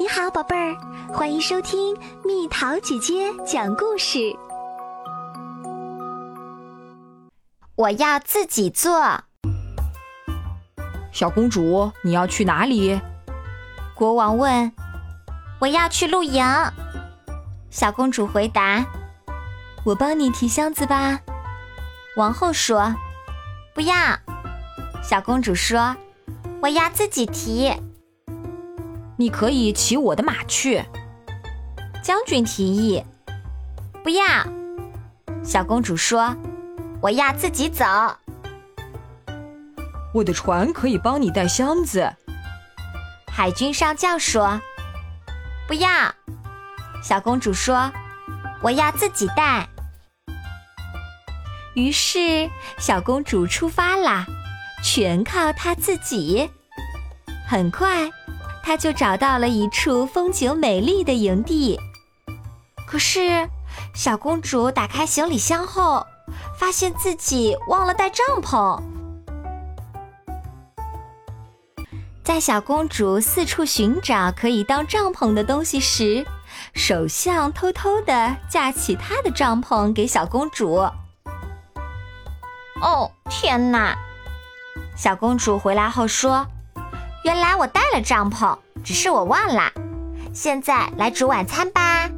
你好，宝贝儿，欢迎收听蜜桃姐姐讲故事。我要自己做。小公主，你要去哪里？国王问。我要去露营。小公主回答。我帮你提箱子吧。王后说。不要。小公主说。我要自己提。你可以骑我的马去。将军提议：“不要。”小公主说：“我要自己走。”我的船可以帮你带箱子。海军上将说：“不要。”小公主说：“我要自己带。”于是小公主出发啦，全靠她自己。很快。他就找到了一处风景美丽的营地，可是小公主打开行李箱后，发现自己忘了带帐篷。在小公主四处寻找可以当帐篷的东西时，首相偷偷的架起他的帐篷给小公主。哦，天哪！小公主回来后说。原来我带了帐篷，只是我忘了。现在来煮晚餐吧。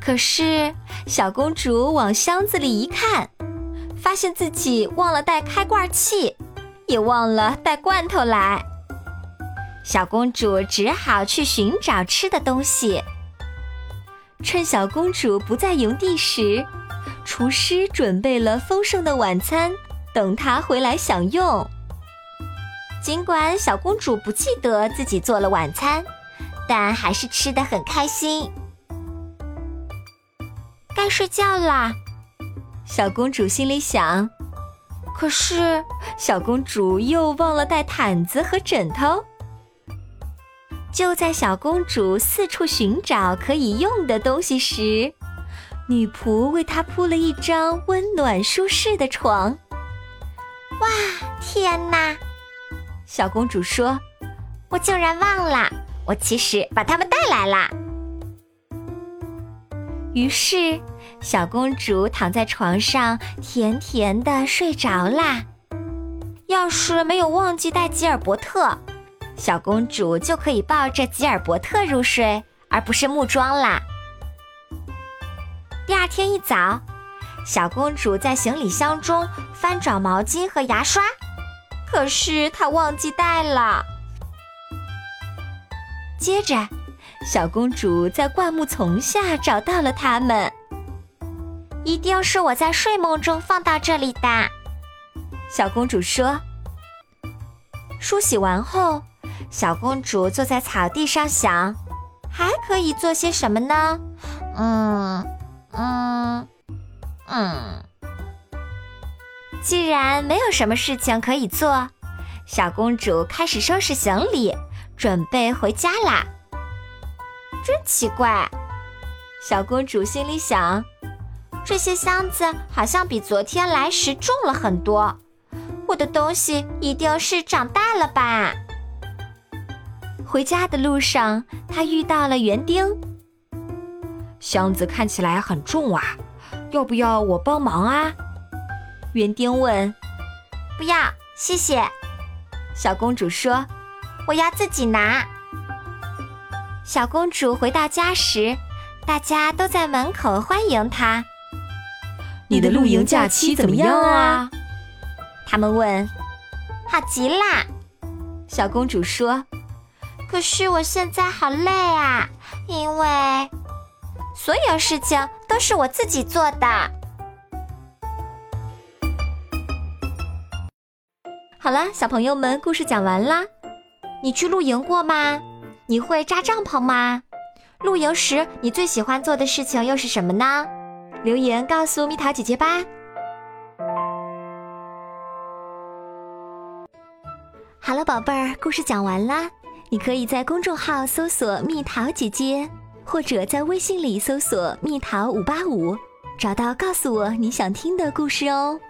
可是小公主往箱子里一看，发现自己忘了带开罐器，也忘了带罐头来。小公主只好去寻找吃的东西。趁小公主不在营地时，厨师准备了丰盛的晚餐，等她回来享用。尽管小公主不记得自己做了晚餐，但还是吃得很开心。该睡觉啦，小公主心里想。可是小公主又忘了带毯子和枕头。就在小公主四处寻找可以用的东西时，女仆为她铺了一张温暖舒适的床。哇，天哪！小公主说：“我竟然忘了，我其实把它们带来了。”于是，小公主躺在床上，甜甜的睡着啦。要是没有忘记带吉尔伯特，小公主就可以抱着吉尔伯特入睡，而不是木桩啦。第二天一早，小公主在行李箱中翻找毛巾和牙刷。可是她忘记带了。接着，小公主在灌木丛下找到了它们。一定是我在睡梦中放到这里的，小公主说。梳洗完后，小公主坐在草地上想，还可以做些什么呢？嗯嗯嗯。既然没有什么事情可以做，小公主开始收拾行李，准备回家啦。真奇怪，小公主心里想：这些箱子好像比昨天来时重了很多，我的东西一定是长大了吧？回家的路上，她遇到了园丁。箱子看起来很重啊，要不要我帮忙啊？园丁问：“不要，谢谢。”小公主说：“我要自己拿。”小公主回到家时，大家都在门口欢迎她。“你的露营假期怎么样啊？”他们问。“好极啦！”小公主说。“可是我现在好累啊，因为所有事情都是我自己做的。”好了，小朋友们，故事讲完啦。你去露营过吗？你会扎帐篷吗？露营时你最喜欢做的事情又是什么呢？留言告诉蜜桃姐姐吧。好了，宝贝儿，故事讲完啦。你可以在公众号搜索“蜜桃姐姐”，或者在微信里搜索“蜜桃五八五”，找到告诉我你想听的故事哦。